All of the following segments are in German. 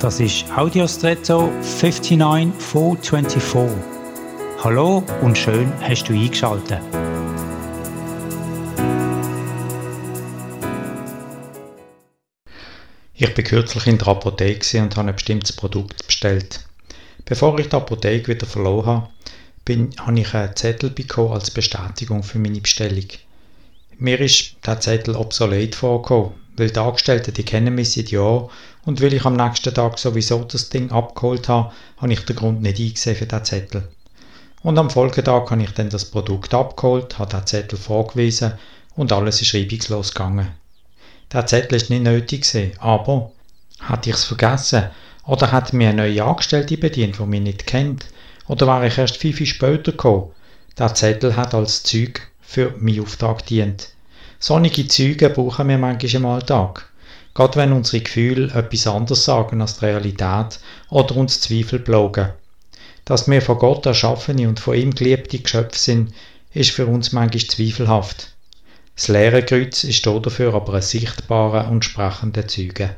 Das ist Audiostretto 59424. Hallo und schön hast du eingeschaltet. Ich bin kürzlich in der Apotheke und habe ein bestimmtes Produkt bestellt. Bevor ich die Apotheke wieder verloren habe, bin, habe ich einen Zettel bekommen als Bestätigung für meine Bestellung. Mir ist der Zettel obsolet vorgekommen, weil die Angestellten, die kennen mich seit Jahren und weil ich am nächsten Tag sowieso das Ding abgeholt habe, habe ich den Grund nicht eingesehen für den Zettel. Und am Folgetag habe ich dann das Produkt abgeholt, habe den Zettel vorgewiesen und alles ist reibungslos gegangen. Der Zettel ist nicht nötig aber hatte ich es vergessen oder hat mir eine neue Angestellte bedient, die mich nicht kennt oder war ich erst fünf später gekommen? Der Zettel hat als Zeug für meinen Auftrag dient. Sonnige Züge brauchen wir manchmal im Alltag. Gerade wenn unsere Gefühle etwas anderes sagen als die Realität oder uns Zweifel plagen. Dass wir von Gott erschaffene und von ihm geliebte Geschöpfe sind, ist für uns manchmal zweifelhaft. Das leere Kreuz ist dafür aber ein sichtbarer und sprechender Zeuge.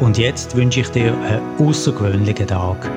Und jetzt wünsche ich dir einen außergewöhnlichen Tag.